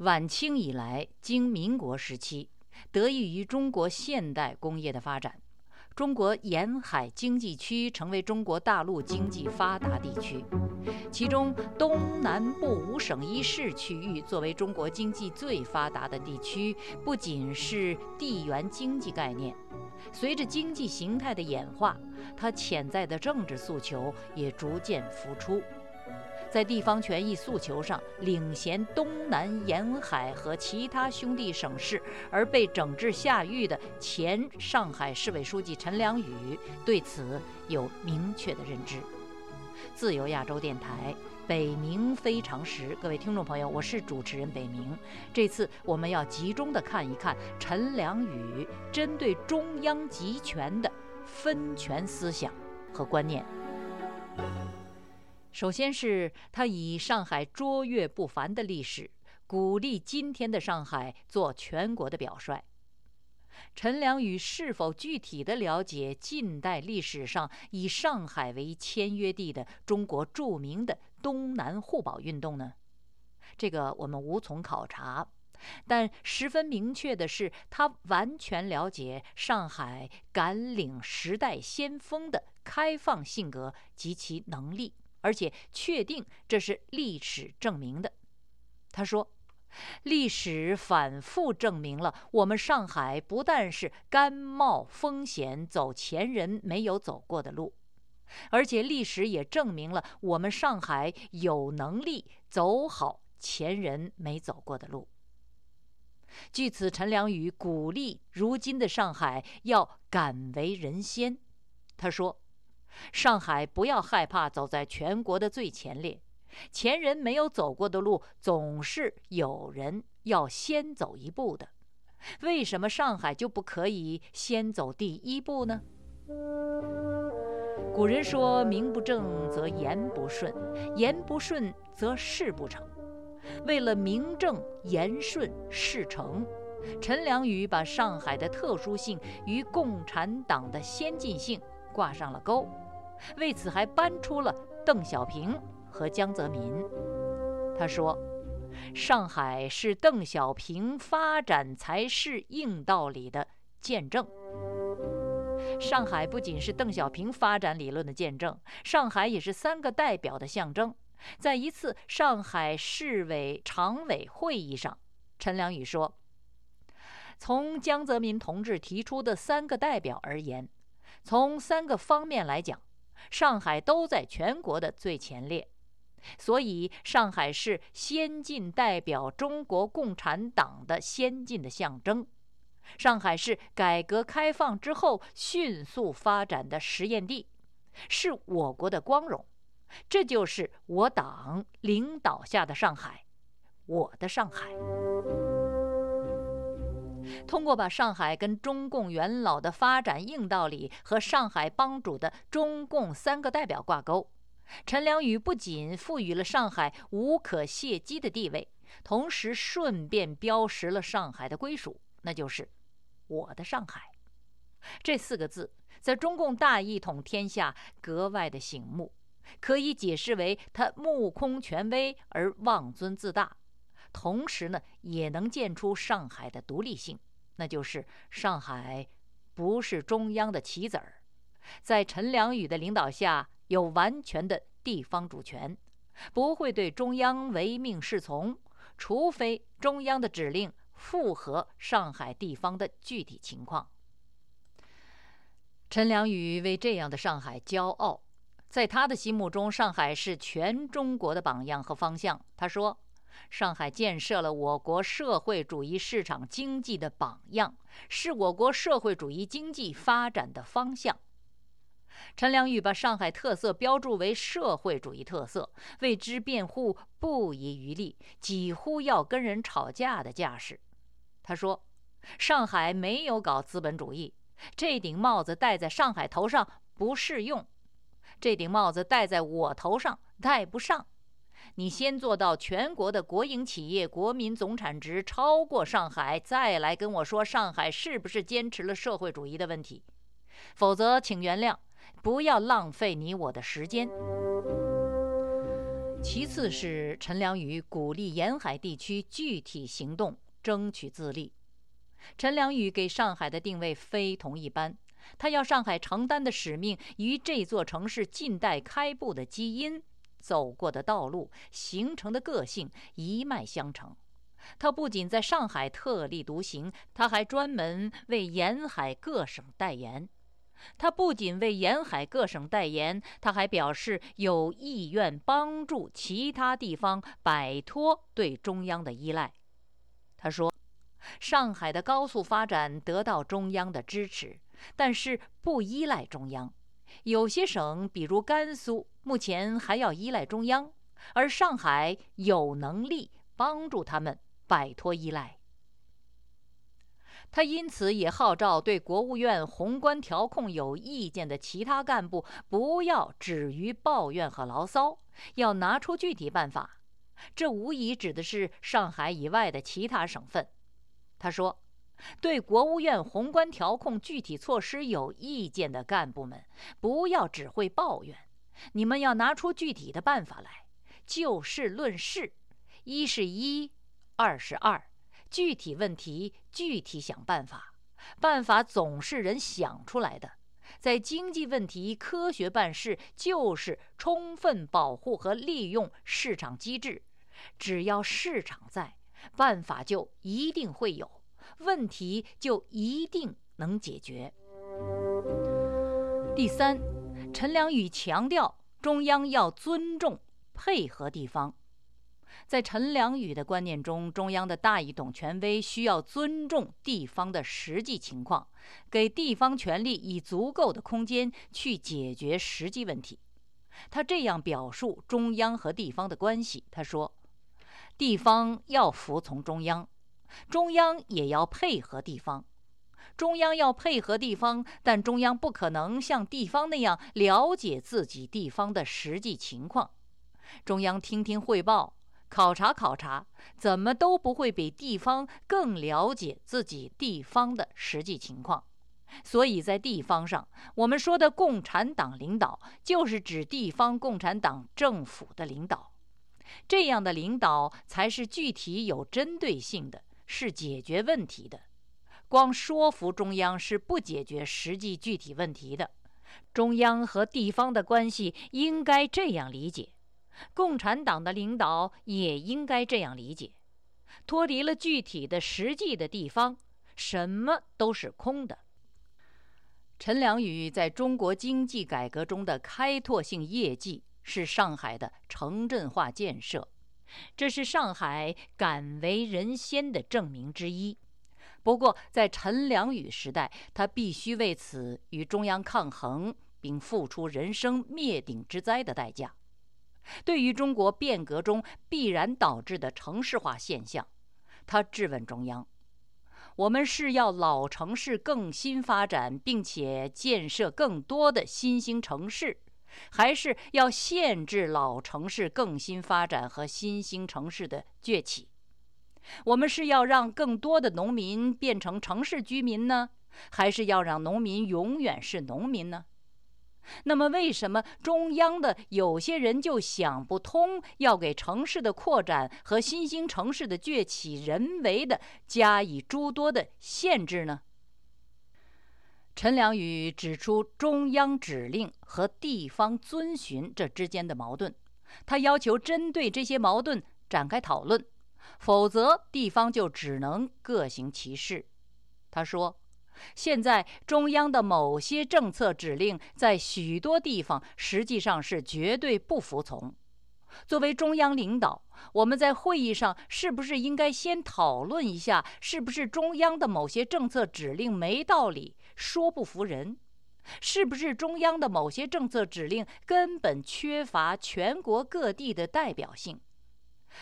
晚清以来，经民国时期，得益于中国现代工业的发展。中国沿海经济区成为中国大陆经济发达地区，其中东南部五省一市区域作为中国经济最发达的地区，不仅是地缘经济概念，随着经济形态的演化，它潜在的政治诉求也逐渐浮出。在地方权益诉求上领衔东南沿海和其他兄弟省市而被整治下狱的前上海市委书记陈良宇对此有明确的认知。自由亚洲电台北冥非常时，各位听众朋友，我是主持人北冥。这次我们要集中的看一看陈良宇针对中央集权的分权思想和观念。首先是他以上海卓越不凡的历史，鼓励今天的上海做全国的表率。陈良宇是否具体的了解近代历史上以上海为签约地的中国著名的东南互保运动呢？这个我们无从考察，但十分明确的是，他完全了解上海敢领时代先锋的开放性格及其能力。而且确定这是历史证明的。他说：“历史反复证明了，我们上海不但是甘冒风险走前人没有走过的路，而且历史也证明了我们上海有能力走好前人没走过的路。”据此，陈良宇鼓励如今的上海要敢为人先。他说。上海不要害怕走在全国的最前列，前人没有走过的路，总是有人要先走一步的。为什么上海就不可以先走第一步呢？古人说：“名不正则言不顺，言不顺则事不成。”为了名正言顺事成，陈良宇把上海的特殊性与共产党的先进性挂上了钩。为此，还搬出了邓小平和江泽民。他说：“上海是邓小平发展才是硬道理的见证。上海不仅是邓小平发展理论的见证，上海也是三个代表的象征。”在一次上海市委常委会议上，陈良宇说：“从江泽民同志提出的三个代表而言，从三个方面来讲。”上海都在全国的最前列，所以上海是先进代表中国共产党的先进的象征。上海是改革开放之后迅速发展的实验地，是我国的光荣。这就是我党领导下的上海，我的上海。通过把上海跟中共元老的发展硬道理和上海帮主的中共三个代表挂钩，陈良宇不仅赋予了上海无可卸机的地位，同时顺便标识了上海的归属，那就是“我的上海”这四个字，在中共大一统天下格外的醒目，可以解释为他目空权威而妄尊自大。同时呢，也能见出上海的独立性，那就是上海不是中央的棋子儿，在陈良宇的领导下有完全的地方主权，不会对中央唯命是从，除非中央的指令符合上海地方的具体情况。陈良宇为这样的上海骄傲，在他的心目中，上海是全中国的榜样和方向。他说。上海建设了我国社会主义市场经济的榜样，是我国社会主义经济发展的方向。陈良宇把上海特色标注为社会主义特色，为之辩护不遗余力，几乎要跟人吵架的架势。他说：“上海没有搞资本主义，这顶帽子戴在上海头上不适用，这顶帽子戴在我头上戴不上。”你先做到全国的国营企业国民总产值超过上海，再来跟我说上海是不是坚持了社会主义的问题。否则，请原谅，不要浪费你我的时间。其次是陈良宇鼓励沿海地区具体行动，争取自立。陈良宇给上海的定位非同一般，他要上海承担的使命与这座城市近代开埠的基因、走过的道路、形成的个性一脉相承。他不仅在上海特立独行，他还专门为沿海各省代言。他不仅为沿海各省代言，他还表示有意愿帮助其他地方摆脱对中央的依赖。他说：“上海的高速发展得到中央的支持，但是不依赖中央。有些省，比如甘肃，目前还要依赖中央，而上海有能力帮助他们摆脱依赖。”他因此也号召对国务院宏观调控有意见的其他干部，不要止于抱怨和牢骚，要拿出具体办法。这无疑指的是上海以外的其他省份。他说：“对国务院宏观调控具体措施有意见的干部们，不要只会抱怨，你们要拿出具体的办法来，就事论事，一是一，二是二。”具体问题具体想办法，办法总是人想出来的。在经济问题科学办事，就是充分保护和利用市场机制。只要市场在，办法就一定会有，问题就一定能解决。第三，陈良宇强调，中央要尊重、配合地方。在陈良宇的观念中，中央的大一统权威需要尊重地方的实际情况，给地方权力以足够的空间去解决实际问题。他这样表述中央和地方的关系：他说，地方要服从中央，中央也要配合地方。中央要配合地方，但中央不可能像地方那样了解自己地方的实际情况。中央听听汇报。考察考察，怎么都不会比地方更了解自己地方的实际情况。所以在地方上，我们说的共产党领导，就是指地方共产党政府的领导。这样的领导才是具体有针对性的，是解决问题的。光说服中央是不解决实际具体问题的。中央和地方的关系应该这样理解。共产党的领导也应该这样理解：脱离了具体的实际的地方，什么都是空的。陈良宇在中国经济改革中的开拓性业绩是上海的城镇化建设，这是上海敢为人先的证明之一。不过，在陈良宇时代，他必须为此与中央抗衡，并付出人生灭顶之灾的代价。对于中国变革中必然导致的城市化现象，他质问中央：“我们是要老城市更新发展，并且建设更多的新兴城市，还是要限制老城市更新发展和新兴城市的崛起？我们是要让更多的农民变成城市居民呢，还是要让农民永远是农民呢？”那么，为什么中央的有些人就想不通，要给城市的扩展和新兴城市的崛起人为的加以诸多的限制呢？陈良宇指出中央指令和地方遵循这之间的矛盾，他要求针对这些矛盾展开讨论，否则地方就只能各行其事。他说。现在中央的某些政策指令，在许多地方实际上是绝对不服从。作为中央领导，我们在会议上是不是应该先讨论一下，是不是中央的某些政策指令没道理，说不服人？是不是中央的某些政策指令根本缺乏全国各地的代表性？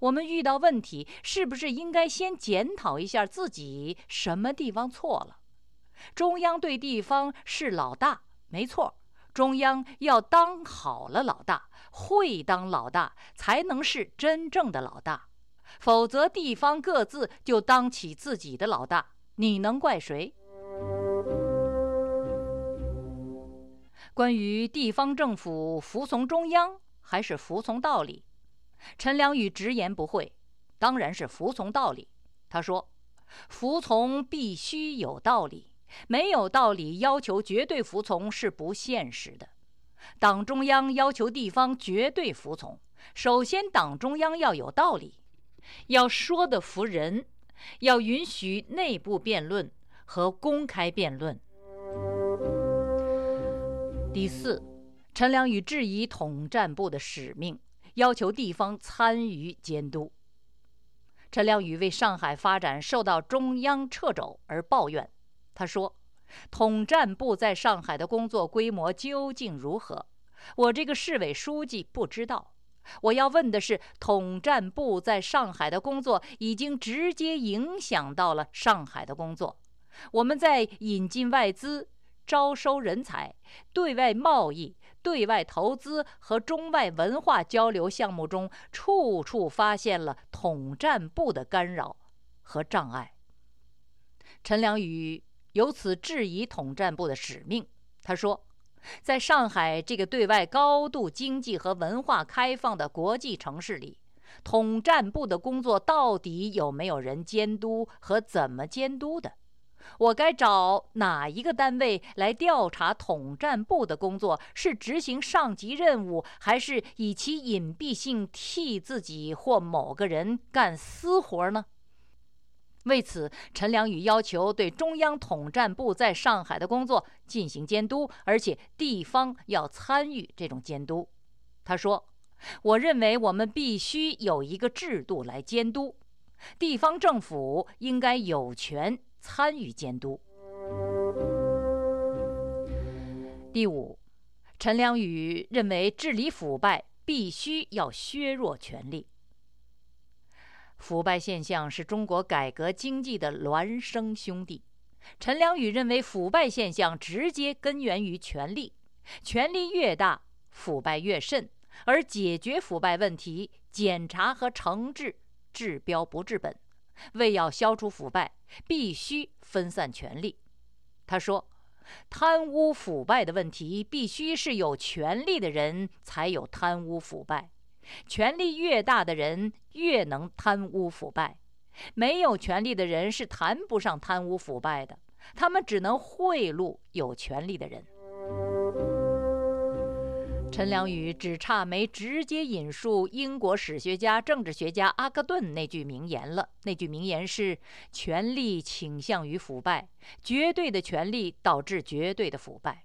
我们遇到问题，是不是应该先检讨一下自己什么地方错了？中央对地方是老大，没错。中央要当好了老大，会当老大，才能是真正的老大。否则，地方各自就当起自己的老大，你能怪谁？关于地方政府服从中央还是服从道理，陈良宇直言不讳，当然是服从道理。他说：“服从必须有道理，没有道理要求绝对服从是不现实的。党中央要求地方绝对服从，首先党中央要有道理，要说得服人，要允许内部辩论和公开辩论。”第四，陈良宇质疑统战部的使命，要求地方参与监督。陈良宇为上海发展受到中央掣肘而抱怨。他说：“统战部在上海的工作规模究竟如何？我这个市委书记不知道。我要问的是，统战部在上海的工作已经直接影响到了上海的工作。我们在引进外资。”招收人才、对外贸易、对外投资和中外文化交流项目中，处处发现了统战部的干扰和障碍。陈良宇由此质疑统战部的使命。他说：“在上海这个对外高度经济和文化开放的国际城市里，统战部的工作到底有没有人监督和怎么监督的？”我该找哪一个单位来调查统战部的工作？是执行上级任务，还是以其隐蔽性替自己或某个人干私活呢？为此，陈良宇要求对中央统战部在上海的工作进行监督，而且地方要参与这种监督。他说：“我认为我们必须有一个制度来监督，地方政府应该有权。”参与监督。第五，陈良宇认为治理腐败必须要削弱权力。腐败现象是中国改革经济的孪生兄弟。陈良宇认为腐败现象直接根源于权力，权力越大，腐败越甚。而解决腐败问题，检查和惩治治标不治本。为要消除腐败，必须分散权力。他说：“贪污腐败的问题，必须是有权力的人才有贪污腐败。权力越大的人，越能贪污腐败。没有权力的人是谈不上贪污腐败的，他们只能贿赂有权力的人。”陈良宇只差没直接引述英国史学家、政治学家阿克顿那句名言了。那句名言是：“权力倾向于腐败，绝对的权力导致绝对的腐败。”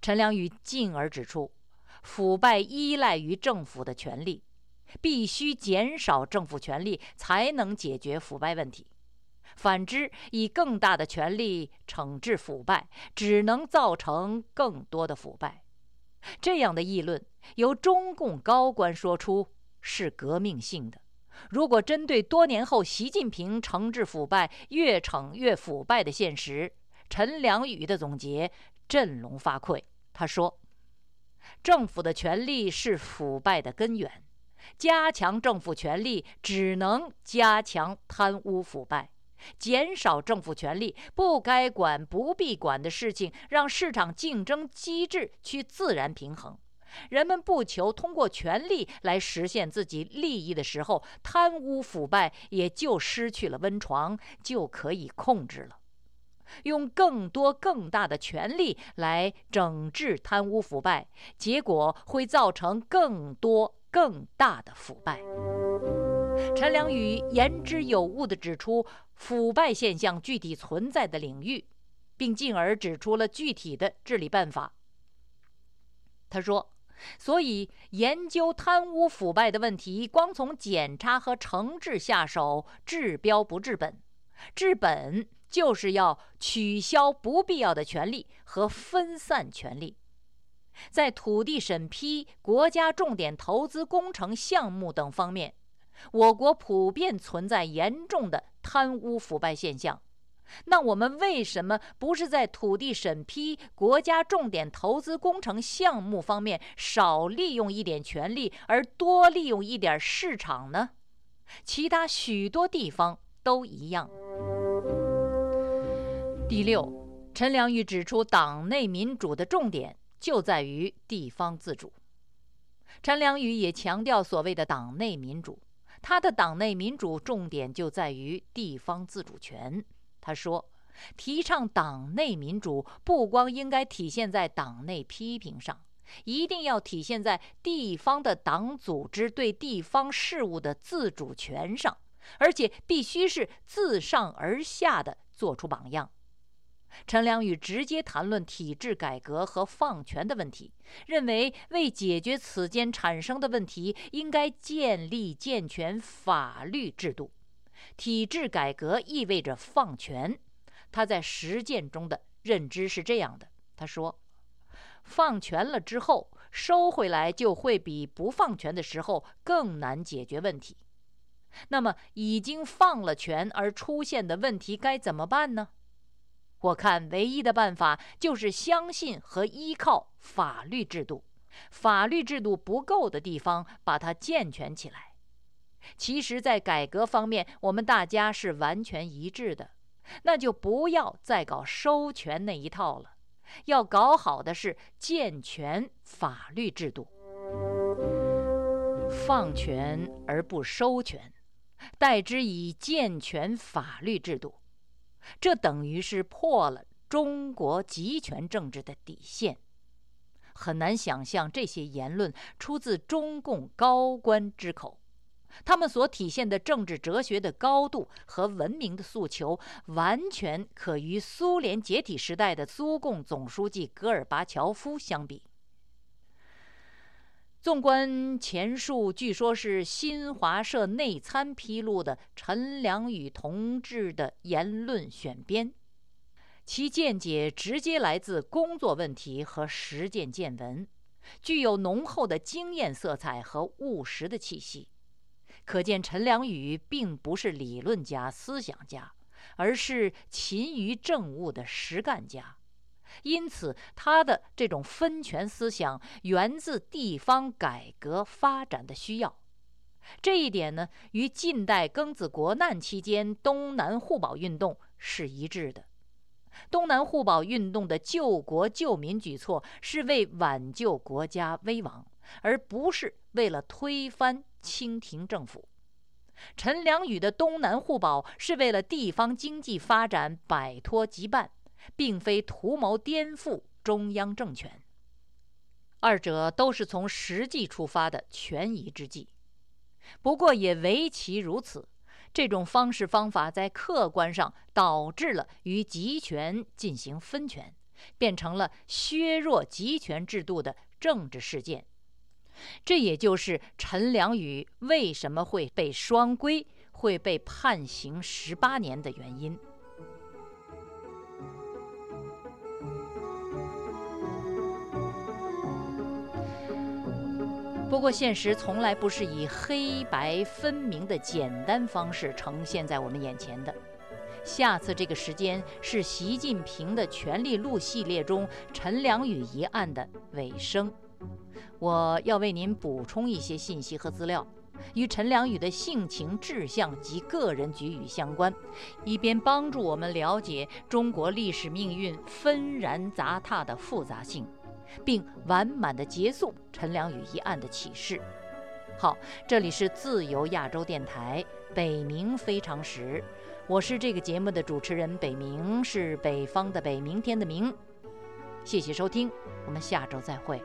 陈良宇进而指出，腐败依赖于政府的权力，必须减少政府权力才能解决腐败问题。反之，以更大的权力惩治腐败，只能造成更多的腐败。这样的议论由中共高官说出是革命性的。如果针对多年后习近平惩治腐败越惩越腐败的现实，陈良宇的总结振聋发聩。他说：“政府的权力是腐败的根源，加强政府权力只能加强贪污腐败。”减少政府权力，不该管、不必管的事情，让市场竞争机制去自然平衡。人们不求通过权力来实现自己利益的时候，贪污腐败也就失去了温床，就可以控制了。用更多、更大的权力来整治贪污腐败，结果会造成更多、更大的腐败。陈良宇言之有物地指出。腐败现象具体存在的领域，并进而指出了具体的治理办法。他说：“所以研究贪污腐败的问题，光从检查和惩治下手，治标不治本。治本就是要取消不必要的权利和分散权力。在土地审批、国家重点投资工程项目等方面。”我国普遍存在严重的贪污腐败现象，那我们为什么不是在土地审批、国家重点投资工程项目方面少利用一点权力，而多利用一点市场呢？其他许多地方都一样。第六，陈良玉指出，党内民主的重点就在于地方自主。陈良宇也强调所谓的党内民主，他的党内民主重点就在于地方自主权。他说，提倡党内民主不光应该体现在党内批评上，一定要体现在地方的党组织对地方事务的自主权上，而且必须是自上而下的做出榜样。陈良宇直接谈论体制改革和放权的问题，认为为解决此间产生的问题，应该建立健全法律制度。体制改革意味着放权，他在实践中的认知是这样的：他说，放权了之后收回来，就会比不放权的时候更难解决问题。那么，已经放了权而出现的问题该怎么办呢？我看唯一的办法就是相信和依靠法律制度，法律制度不够的地方，把它健全起来。其实，在改革方面，我们大家是完全一致的，那就不要再搞收权那一套了，要搞好的是健全法律制度，放权而不收权，代之以健全法律制度。这等于是破了中国集权政治的底线，很难想象这些言论出自中共高官之口。他们所体现的政治哲学的高度和文明的诉求，完全可与苏联解体时代的苏共总书记戈尔巴乔夫相比。纵观前述，据说是新华社内参披露的陈良宇同志的言论选编，其见解直接来自工作问题和实践见闻，具有浓厚的经验色彩和务实的气息。可见陈良宇并不是理论家、思想家，而是勤于政务的实干家。因此，他的这种分权思想源自地方改革发展的需要。这一点呢，与近代庚子国难期间东南互保运动是一致的。东南互保运动的救国救民举措是为挽救国家危亡，而不是为了推翻清廷政府。陈良宇的东南互保是为了地方经济发展摆脱羁绊。并非图谋颠覆中央政权，二者都是从实际出发的权宜之计。不过也唯其如此，这种方式方法在客观上导致了与集权进行分权，变成了削弱集权制度的政治事件。这也就是陈良宇为什么会被双规，会被判刑十八年的原因。不过，现实从来不是以黑白分明的简单方式呈现在我们眼前的。下次这个时间是习近平的权力录系列中陈良宇一案的尾声。我要为您补充一些信息和资料，与陈良宇的性情、志向及个人局域相关，以便帮助我们了解中国历史命运纷然杂沓的复杂性。并完满的结束陈良宇一案的启示。好，这里是自由亚洲电台北冥非常时，我是这个节目的主持人北冥，是北方的北，明天的明。谢谢收听，我们下周再会。